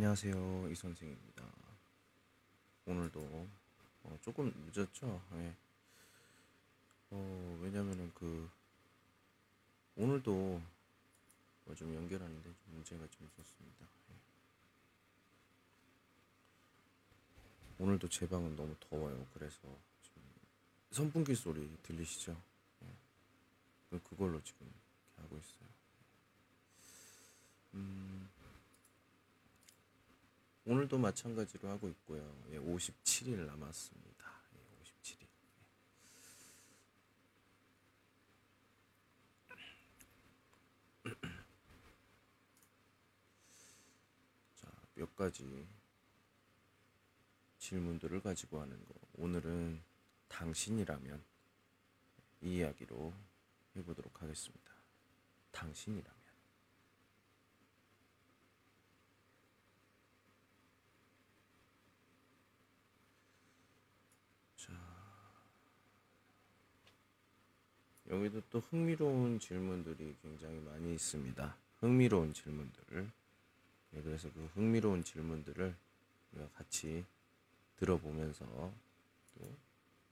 안녕하세요. 이 선생입니다. 오늘도 어, 조금 늦었죠? 예. 어, 왜냐면은 그 오늘도 뭐좀 연결하는데 좀 문제가 좀 있었습니다. 예. 오늘도 제 방은 너무 더워요. 그래서 좀 선풍기 소리 들리시죠? 예. 그걸로 지금 이렇게 하고 있어요. 음, 오늘도 마찬가지로 하고 있고요. 예, 57일 남았습니다. 예, 57일. 자, 몇 가지 질문들을 가지고 하는 거. 오늘은 당신이라면 이 이야기로 해보도록 하겠습니다. 당신이라면. 자, 여기도 또 흥미로운 질문들이 굉장히 많이 있습니다. 흥미로운 질문들. 네, 그래서 그 흥미로운 질문들을 우리가 같이 들어보면서 또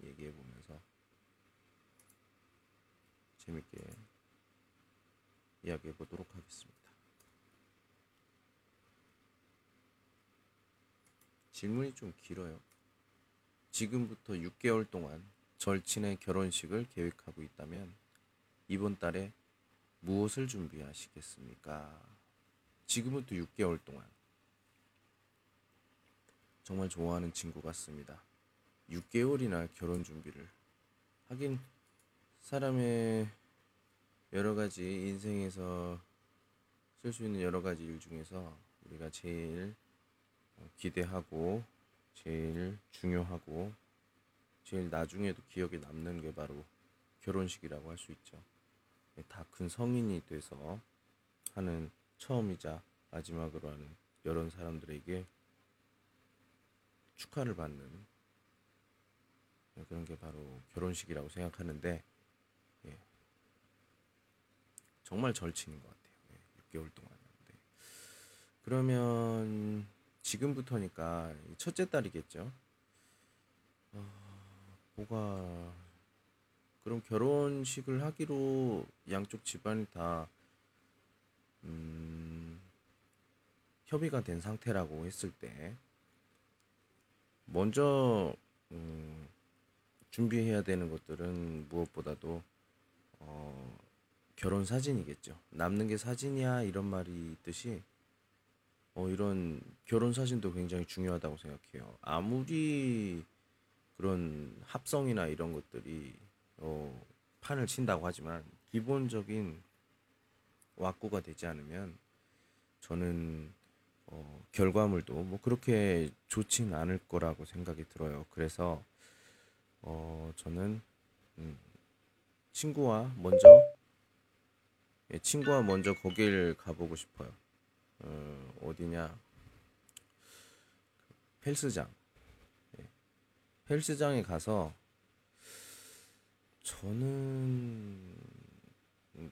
얘기해 보면서 재밌게 이야기해 보도록 하겠습니다. 질문이 좀 길어요. 지금부터 6개월 동안 절친의 결혼식을 계획하고 있다면 이번 달에 무엇을 준비하시겠습니까? 지금부터 6개월 동안 정말 좋아하는 친구 같습니다. 6개월이나 결혼 준비를 하긴 사람의 여러 가지 인생에서 쓸 수 있는 여러 가지 일 중에서 우리가 제일 어, 기대하고 제일 중요하고 제일 나중에도 기억에 남는 게 바로 결혼식이라고 할 수 있죠. 다 큰 성인이 돼서 하는 처음이자 마지막으로 하는 여러 사람들에게 축하를 받는 그런 게 바로 결혼식이라고 생각하는데 예. 정말 절친인 것 같아요. 예, 6개월 동안. 네. 그러면 지금부터니까 첫째 딸이겠죠. 어, 뭐가 그럼 결혼식을 하기로 양쪽 집안이 다 음, 협의가 된 상태라고 했을 때 먼저 음, 준비해야 되는 것들은 무엇보다도 어, 결혼 사진이겠죠. 남는 게 사진이야 이런 말이 있듯이 어, 이런 결혼 사진도 굉장히 중요하다고 생각해요. 아무리 그런 합성이나 이런 것들이 어, 판을 친다고 하지만 기본적인 왁구가 되지 않으면 저는 어, 결과물도 뭐 그렇게 좋진 않을 거라고 생각이 들어요. 그래서 어, 저는 음, 친구와 먼저 예, 친구와 먼저 거길 가보고 싶어요. 어, 어디냐? 헬스장. 예, 헬스장에 가서 저는 음,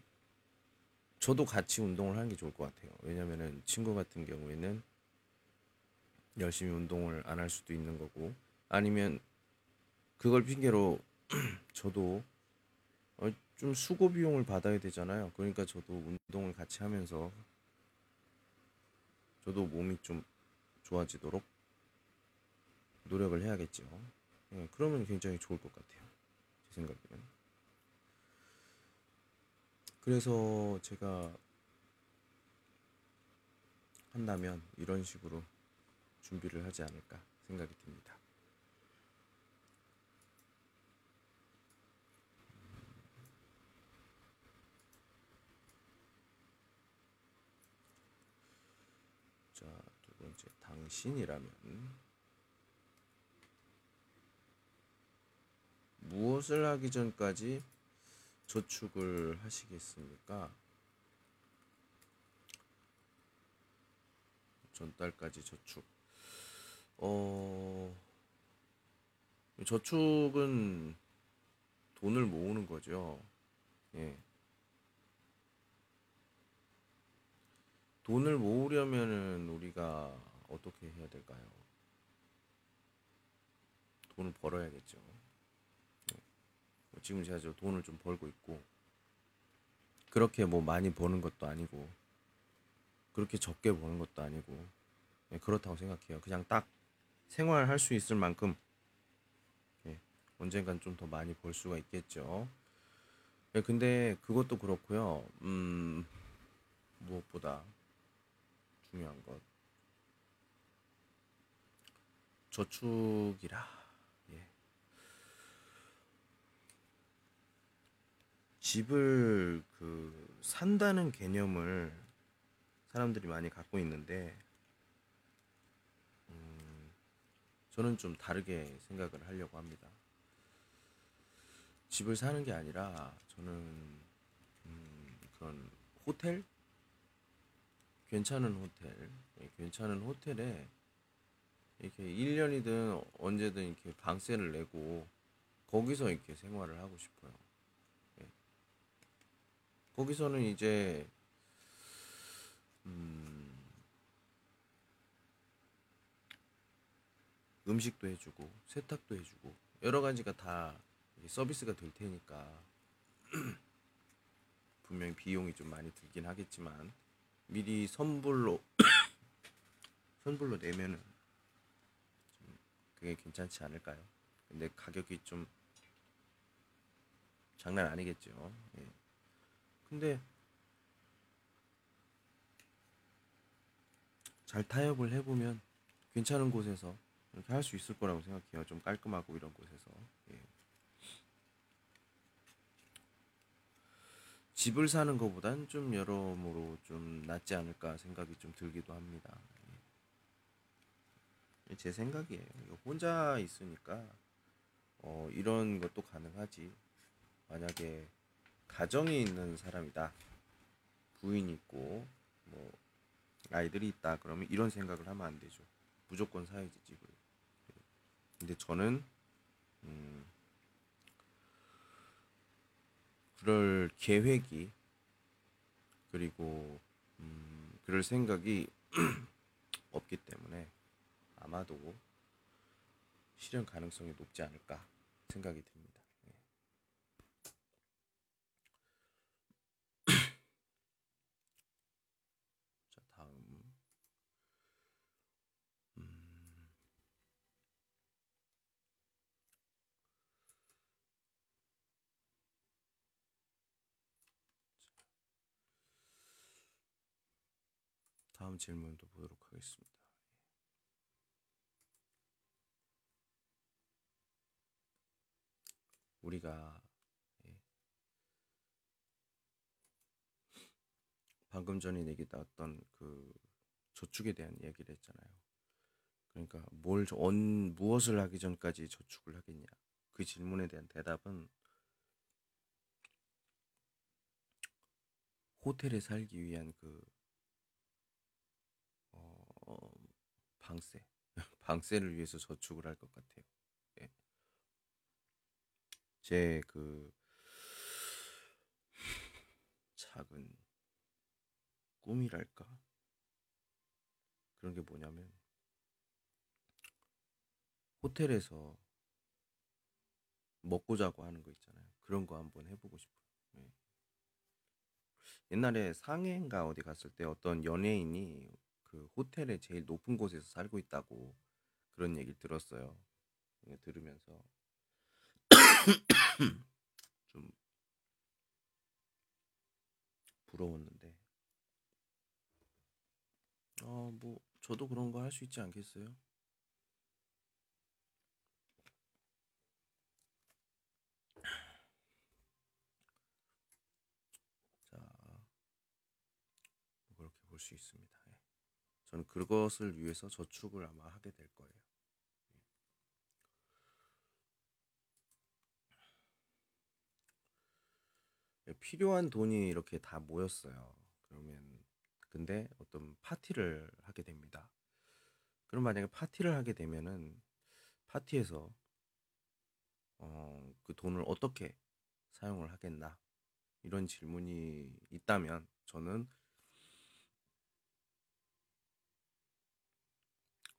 저도 같이 운동을 하는 게 좋을 것 같아요. 왜냐면은 친구 같은 경우에는 열심히 운동을 안 할 수도 있는 거고 아니면 그걸 핑계로 저도 어, 좀 수고 비용을 받아야 되잖아요. 그러니까 저도 운동을 같이 하면서 저도 몸이 좀 좋아지도록 노력을 해야겠죠. 예, 그러면 굉장히 좋을 것 같아요. 제 생각에는. 그래서 제가 한다면 이런 식으로 준비를 하지 않을까 생각이 듭니다. 자, 두 번째, 당신이라면 무엇을 하기 전까지 저축을 하시겠습니까? 전달까지 저축. 어, 저축은 돈을 모으는 거죠. 예. 돈을 모으려면은 우리가 어떻게 해야 될까요? 돈을 벌어야겠죠. 네. 뭐 지금 제가 저 돈을 좀 벌고 있고 그렇게 뭐 많이 버는 것도 아니고 그렇게 적게 버는 것도 아니고 네, 그렇다고 생각해요. 그냥 딱 생활할 수 있을 만큼 예, 언젠간 좀 더 많이 벌 수가 있겠죠. 예, 근데 그것도 그렇고요. 음, 무엇보다 중요한 것 저축이라. 예. 집을 그 산다는 개념을 사람들이 많이 갖고 있는데 음, 저는 좀 다르게 생각을 하려고 합니다. 집을 사는 게 아니라 저는 음, 그런 호텔 괜찮은 호텔 예, 괜찮은 호텔에 이렇게 1년이든 언제든 이렇게 방세를 내고 거기서 이렇게 생활을 하고 싶어요. 예. 거기서는 이제 음, 음식도 해주고 세탁도 해주고 여러 가지가 다 서비스가 될 테니까 분명히 비용이 좀 많이 들긴 하겠지만 미리 선불로 선불로 내면은 좀 그게 괜찮지 않을까요? 근데 가격이 좀 장난 아니겠죠. 예. 근데 잘 타협을 해보면 괜찮은 곳에서 이렇게 할 수 있을 거라고 생각해요. 좀 깔끔하고 이런 곳에서. 예. 집을 사는 것보단 좀 여러모로 좀 낫지 않을까 생각이 좀 들기도 합니다. 예. 제 생각이에요. 혼자 있으니까 어, 이런 것도 가능하지. 만약에 가정이 있는 사람이다. 부인이 있고 뭐 아이들이 있다. 그러면 이런 생각을 하면 안 되죠. 무조건 사야지 집을. 근데 저는 음, 그럴 계획이 그리고 음, 그럴 생각이 없기 때문에 아마도 실현 가능성이 높지 않을까 생각이 듭니다. 예. 자 다음 음, 다음 질문도 보도록 하겠습니다. 우리가 예, 방금 전에 얘기 나왔던 그 저축에 대한 얘기를 했잖아요. 그러니까 뭘 언, 무엇을 하기 전까지 저축을 하겠냐? 그 질문에 대한 대답은 호텔에 살기 위한 그 방세 방세를 위해서 저축을 할 것 같아요. 예. 제그 작은 꿈이랄까 그런 게 뭐냐면 호텔에서 먹고 자고 하는 거 있잖아요. 그런 거 한번 해보고 싶어요. 예. 옛날에 상해인가 어디 갔을 때 어떤 연예인이 그 호텔의 제일 높은 곳에서 살고 있다고 그런 얘기를 들었어요. 이거 들으면서 좀 부러웠는데, 어, 뭐, 저도 그런 거 할 수 있지 않겠어요? 자, 뭐 그렇게 볼 수 있습니다. 예. 저는 그것을 위해서 저축을 아마 하게 될 거예요. 예, 필요한 돈이 이렇게 다 모였어요. 그러면 근데 어떤 파티를 하게 됩니다. 그럼 만약에 파티를 하게 되면은 파티에서 어, 그 돈을 어떻게 사용을 하겠나 이런 질문이 있다면 저는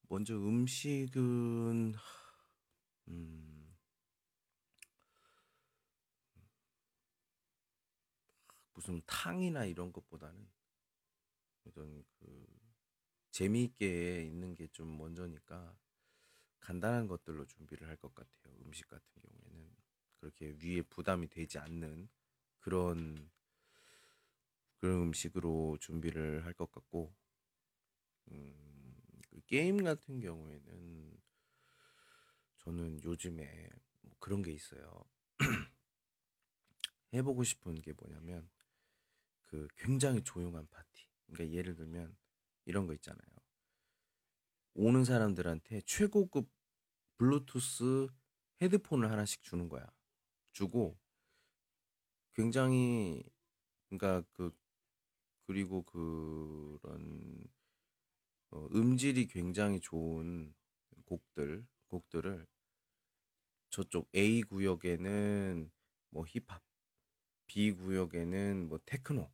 먼저 음식은 음, 무슨 탕이나 이런 것보다는 어떤 그 재미있게 있는 게 좀 먼저니까 간단한 것들로 준비를 할 것 같아요. 음식 같은 경우에는 그렇게 위에 부담이 되지 않는 그런 그런 음식으로 준비를 할 것 같고 음, 그 게임 같은 경우에는 저는 요즘에 뭐 그런 게 있어요. 해보고 싶은 게 뭐냐면 그 굉장히 조용한 파티. 그러니까 예를 들면 이런 거 있잖아요. 오는 사람들한테 최고급 블루투스 헤드폰을 하나씩 주는 거야. 주고 굉장히 그러니까 그 그리고 그런 어, 음질이 굉장히 좋은 곡들 곡들을 저쪽 A 구역에는 뭐 힙합, B 구역에는 뭐 테크노,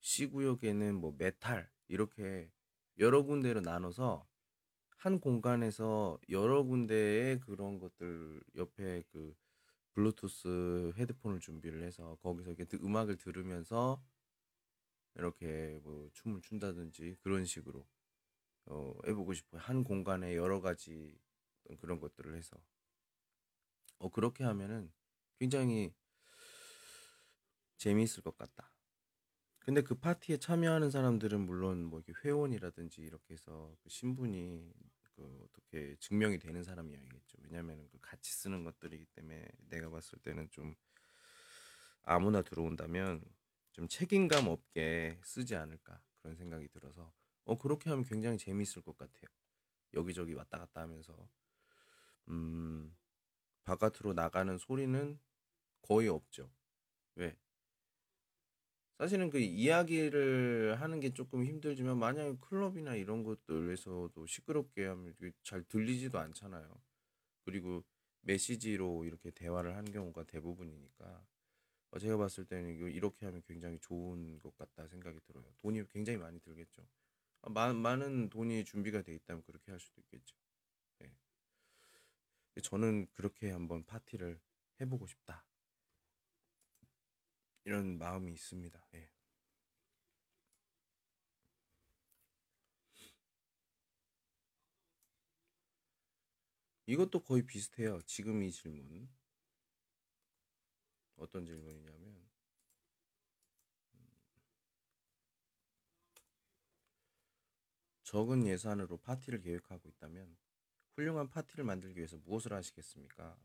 C 구역에는 뭐 메탈 이렇게 여러 군데로 나눠서 한 공간에서 여러 군데의 그런 것들 옆에 그 블루투스 헤드폰을 준비를 해서 거기서 이렇게 음악을 들으면서 이렇게 뭐 춤을 춘다든지 그런 식으로 어, 해보고 싶어요. 한 공간에 여러 가지 그런 것들을 해서 어, 그렇게 하면은 굉장히 재미있을 것 같다. 근데 그 파티에 참여하는 사람들은 물론 뭐 이렇게 회원이라든지 이렇게 해서 그 신분이 그 어떻게 증명이 되는 사람이어야겠죠. 왜냐하면 그 같이 쓰는 것들이기 때문에 내가 봤을 때는 좀 아무나 들어온다면 좀 책임감 없게 쓰지 않을까 그런 생각이 들어서 어 그렇게 하면 굉장히 재미있을 것 같아요. 여기저기 왔다 갔다 하면서 음 바깥으로 나가는 소리는 거의 없죠. 왜? 사실은 그 이야기를 하는 게 조금 힘들지만 만약에 클럽이나 이런 것들에서도 시끄럽게 하면 잘 들리지도 않잖아요. 그리고 메시지로 이렇게 대화를 하는 경우가 대부분이니까 어, 제가 봤을 때는 이렇게 하면 굉장히 좋은 것 같다 생각이 들어요. 돈이 굉장히 많이 들겠죠. 아, 마, 많은 돈이 준비가 돼 있다면 그렇게 할 수도 있겠죠. 네. 저는 그렇게 한번 파티를 해보고 싶다. 이런 마음이 있습니다. 예. 이것도 거의 비슷해요. 지금 이 질문. 어떤 질문이냐면, 적은 예산으로 파티를 계획하고 있다면, 훌륭한 파티를 만들기 위해서 무엇을 하시겠습니까?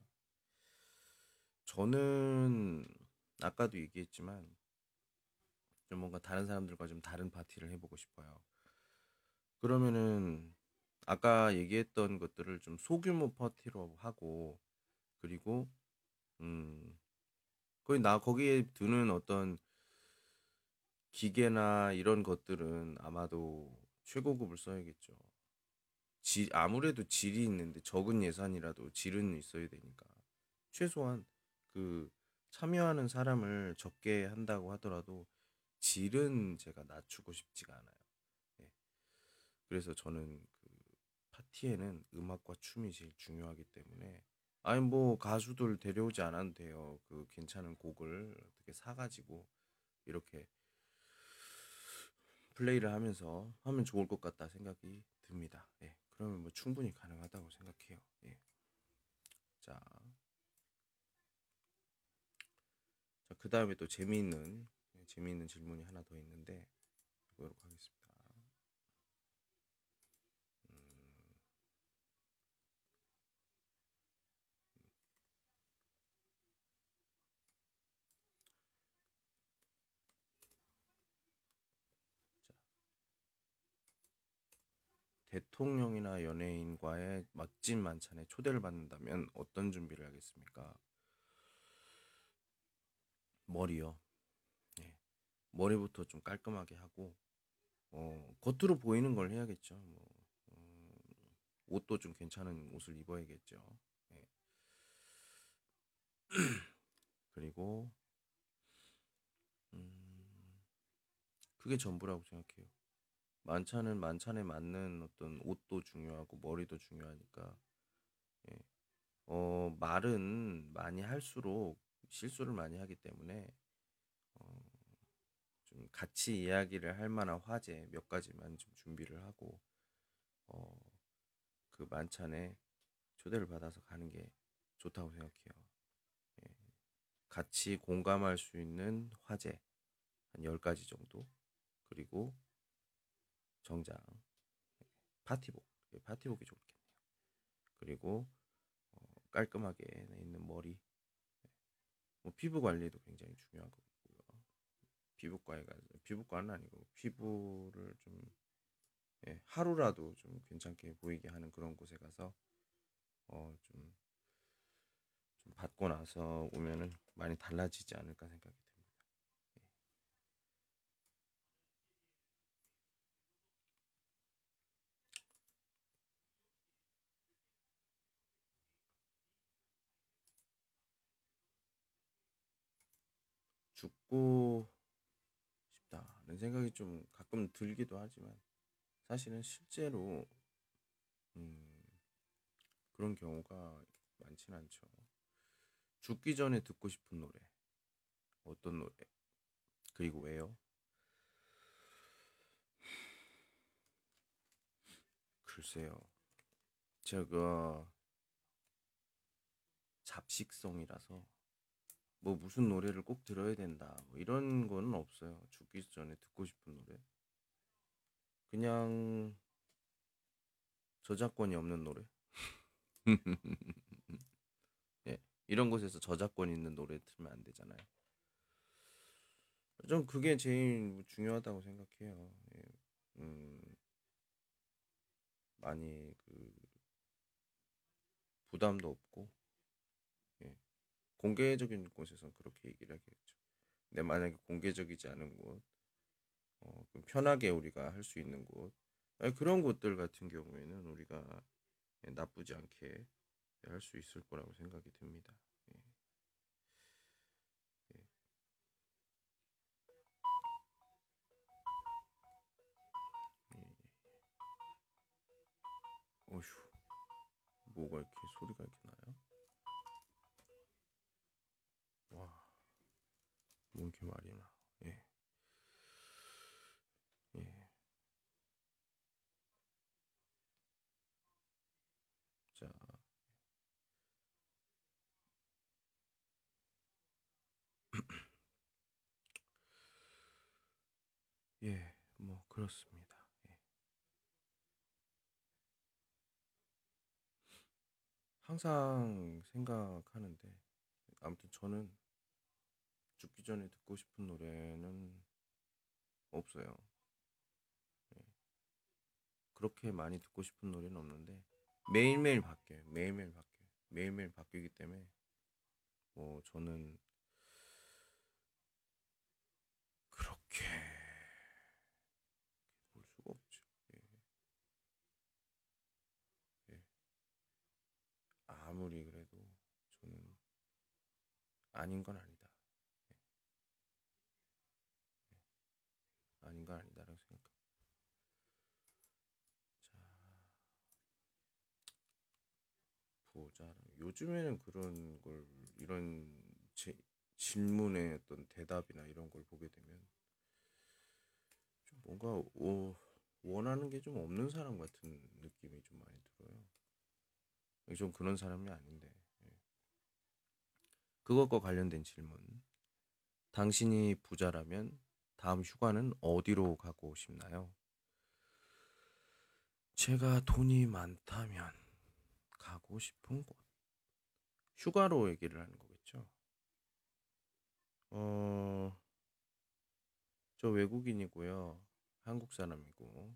저는 아까도 얘기했지만 좀 뭔가 다른 사람들과 좀 다른 파티를 해보고 싶어요. 그러면은 아까 얘기했던 것들을 좀 소규모 파티로 하고 그리고 음 거의 나 거기에 드는 어떤 기계나 이런 것들은 아마도 최고급을 써야겠죠. 질, 아무래도 질이 있는데 적은 예산이라도 질은 있어야 되니까 최소한 그 참여하는 사람을 적게 한다고 하더라도 질은 제가 낮추고 싶지가 않아요. 예. 그래서 저는 그 파티에는 음악과 춤이 제일 중요하기 때문에 아니 뭐 가수들 데려오지 않아도 돼요. 그 괜찮은 곡을 어떻게 사가지고 이렇게 플레이를 하면서 하면 좋을 것 같다 생각이 듭니다. 예. 그러면 뭐 충분히 가능하다고 생각해요. 예. 자. 자, 그 다음에 또 재미있는 네, 재미있는 질문이 하나 더 있는데 보도록 하겠습니다. 음. 대통령이나 연예인과의 맛집 만찬에 초대를 받는다면 어떤 준비를 하겠습니까? 머리요. 예. 머리부터 좀 깔끔하게 하고 어, 겉으로 보이는 걸 해야겠죠. 뭐, 음, 옷도 좀 괜찮은 옷을 입어야겠죠. 예. 그리고 음, 그게 전부라고 생각해요. 만찬은 만찬에 맞는 어떤 옷도 중요하고 머리도 중요하니까 예. 어, 말은 많이 할수록 실수를 많이 하기 때문에 어, 좀 같이 이야기를 할 만한 화제 몇 가지만 좀 준비를 하고 어, 그 만찬에 초대를 받아서 가는 게 좋다고 생각해요. 예. 같이 공감할 수 있는 화제 한 10가지 정도 그리고 정장 파티복 예, 파티복이 좋겠네요. 그리고 어, 깔끔하게 있는 머리 뭐 피부 관리도 굉장히 중요한 거고요. 피부과에가 피부과는 아니고 피부를 좀 예, 하루라도 좀 괜찮게 보이게 하는 그런 곳에 가서 어, 좀, 좀 받고 나서 오면은 많이 달라지지 않을까 생각이 듭니다. 예. 죽고 싶다는 생각이 좀 가끔 들기도 하지만 사실은 실제로 음, 그런 경우가 많진 않죠. 죽기 전에 듣고 싶은 노래 어떤 노래 그리고 왜요? 글쎄요. 제가 잡식성이라서 뭐 무슨 노래를 꼭 들어야 된다 뭐 이런 거는 없어요. 죽기 전에 듣고 싶은 노래. 그냥 저작권이 없는 노래. 예, 이런 곳에서 저작권 있는 노래 틀면 안 되잖아요. 좀 그게 제일 중요하다고 생각해요. 예, 음, 많이 그 부담도 없고 예, 공개적인 곳에서는 그렇게 얘기를 하겠죠. 근데 만약에 공개적이지 않은 곳, 어, 편하게 우리가 할 수 있는 곳, 그런 곳들 같은 경우에는 우리가 예, 나쁘지 않게 할 수 있을 거라고 생각이 듭니다. 예. 예. 예. 뭐가 이렇게 소리가 이렇게 나요? 와, 뭐 이렇게 말이 나? 예. 예. 자, 예, 뭐 그렇습니다. 예. 항상 생각하는데 아무튼 저는 죽기 전에 듣고 싶은 노래는 없어요. 예. 그렇게 많이 듣고 싶은 노래는 없는데 매일매일 바뀌어요. 매일매일 바뀌어요. 매일매일 바뀌기 때문에 뭐 저는 그렇게 볼 수가 없죠. 예. 예. 아무리 그래도 저는 아닌 건 아니다. 예. 예. 아닌 건 아니다라고 생각합니다. 자, 보자. 요즘에는 그런 걸 이런 제, 질문의 어떤 대답이나 이런 걸 보게 되면 좀 뭔가 오, 원하는 게 좀 없는 사람 같은 느낌이 좀 많이 들어요. 좀 그런 사람이 아닌데. 예. 그것과 관련된 질문. 당신이 부자라면 다음 휴가는 어디로 가고 싶나요? 제가 돈이 많다면 가고 싶은 곳. 휴가로 얘기를 하는 거겠죠. 어, 저 외국인이고요. 한국 사람이고.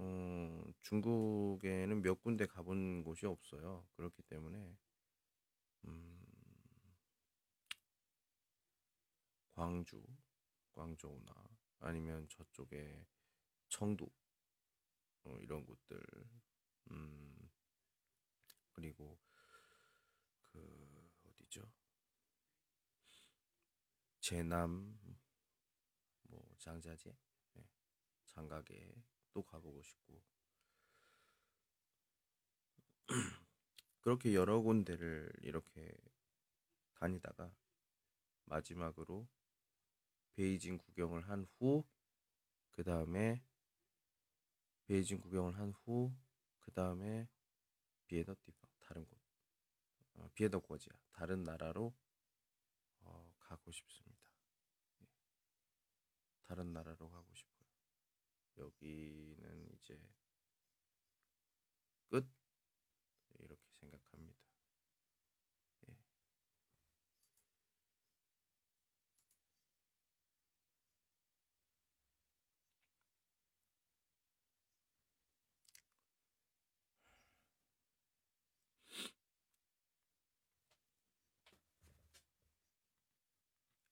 어, 중국에는 몇 군데 가본 곳이 없어요. 그렇기 때문에 음, 광주, 광저우나 아니면 저쪽에 청도 어, 이런 곳들 음, 그리고 그 어디죠? 제남 뭐 장자제 네. 장가게 또 가보고 싶고 그렇게 여러 군데를 이렇게 다니다가 마지막으로 베이징 구경을 한 후, 그 다음에 베이징 구경을 한 후, 그 다음에 비에더 띠방 다른 곳, 어, 비에더 고지야 다른 나라로 어, 가고 싶습니다. 예. 다른 나라로 가고 싶어요. 여기는 이제 끝 이렇게 생각합니다. 예.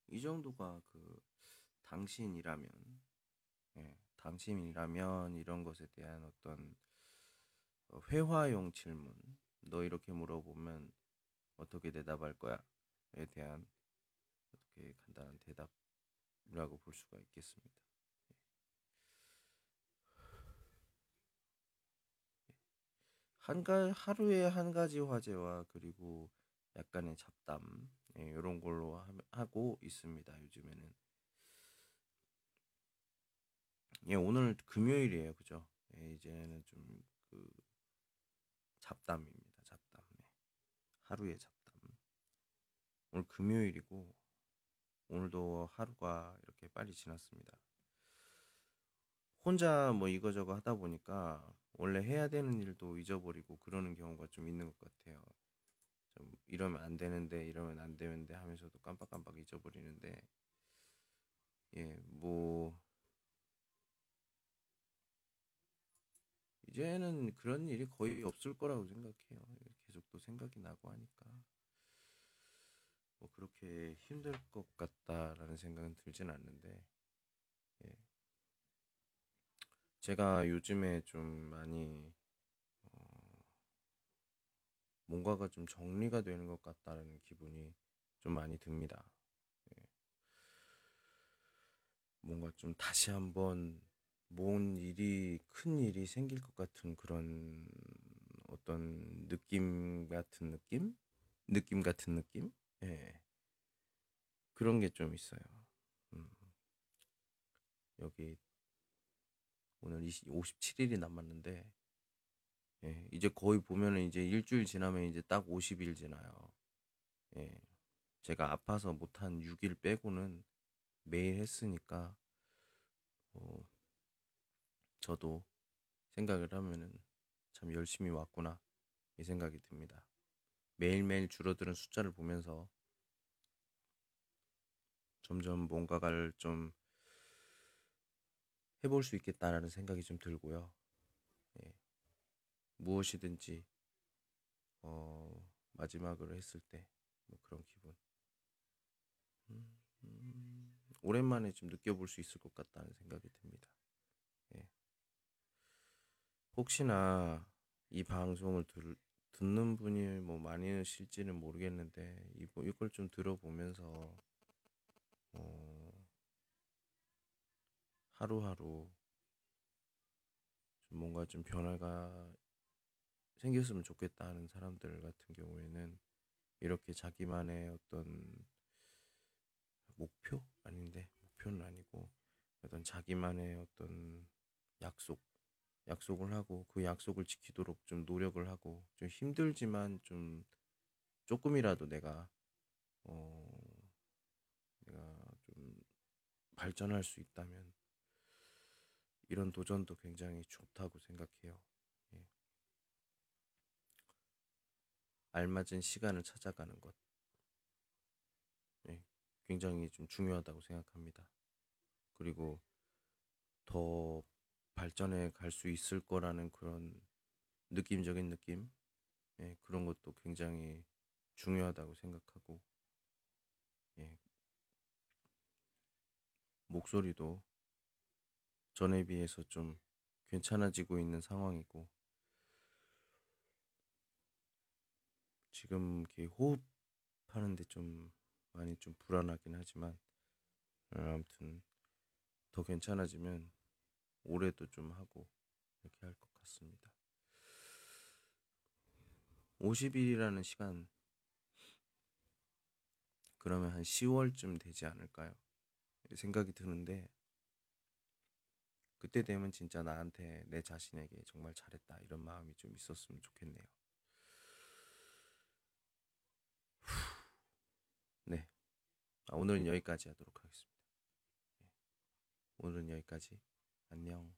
이 정도가 그 당신이라면 예, 당신이라면 이런 것에 대한 어떤 어, 회화용 질문 너 이렇게 물어보면 어떻게 대답할 거야?에 대한 어떻게 간단한 대답이라고 볼 수가 있겠습니다. 예. 한가 하루에 한 가지 화제와 그리고 약간의 잡담 예, 이런 걸로 하, 하고 있습니다. 요즘에는 예 오늘 금요일이에요, 그죠? 예, 이제는 좀 그 잡담입니다. 잡담. 네. 하루의 잡담. 오늘 금요일이고 오늘도 하루가 이렇게 빨리 지났습니다. 혼자 뭐 이거저거 하다 보니까 원래 해야 되는 일도 잊어버리고 그러는 경우가 좀 있는 것 같아요. 좀 이러면 안 되는데 이러면 안 되는데 하면서도 깜빡깜빡 잊어버리는데 예, 뭐 이제는 그런 일이 거의 없을 거라고 생각해요. 계속 또 생각이 나고 하니까. 뭐 그렇게 힘들 것 같다라는 생각은 들진 않는데, 예. 제가 요즘에 좀 많이, 어, 뭔가가 좀 정리가 되는 것 같다는 기분이 좀 많이 듭니다. 예. 뭔가 좀 다시 한번 뭔 일이 큰 일이 생길 것 같은 그런 어떤 느낌 같은 느낌? 느낌 같은 느낌? 예. 그런 게 좀 있어요. 음. 여기 오늘 20, 57일이 남았는데 예, 이제 거의 보면은 이제 일주일 지나면 이제 딱 50일 지나요. 예. 제가 아파서 못한 6일 빼고는 매일 했으니까 어, 저도 생각을 하면은 참 열심히 왔구나 이 생각이 듭니다. 매일매일 줄어드는 숫자를 보면서 점점 뭔가를 좀 해볼 수 있겠다라는 생각이 좀 들고요. 예. 무엇이든지 어, 마지막으로 했을 때 뭐 그런 기분. 음, 음, 오랜만에 좀 느껴볼 수 있을 것 같다는 생각이 듭니다. 혹시나 이 방송을 들, 듣는 분이 뭐 많으실지는 모르겠는데 이, 뭐 이걸 좀 들어보면서 어, 하루하루 좀 뭔가 좀 변화가 생겼으면 좋겠다 하는 사람들 같은 경우에는 이렇게 자기만의 어떤 목표? 아닌데? 목표는 아니고 어떤 자기만의 어떤 약속 약속을 하고 그 약속을 지키도록 좀 노력을 하고 좀 힘들지만 좀 조금이라도 내가 어 내가 좀 발전할 수 있다면 이런 도전도 굉장히 좋다고 생각해요. 예. 알맞은 시간을 찾아가는 것. 예. 굉장히 좀 중요하다고 생각합니다. 그리고 더 발전해 갈 수 있을 거라는 그런 느낌적인 느낌? 예, 그런 것도 굉장히 중요하다고 생각하고 예, 목소리도 전에 비해서 좀 괜찮아지고 있는 상황이고 지금 이렇게 호흡하는데 좀 많이 좀 불안하긴 하지만 아무튼 더 괜찮아지면 올해도 좀 하고 이렇게 할 것 같습니다. 50일이라는 시간 그러면 한 10월쯤 되지 않을까요? 생각이 드는데 그때 되면 진짜 나한테 내 자신에게 정말 잘했다 이런 마음이 좀 있었으면 좋겠네요. 네. 아, 오늘은 여기까지 하도록 하겠습니다. 예. 오늘은 여기까지. 안녕.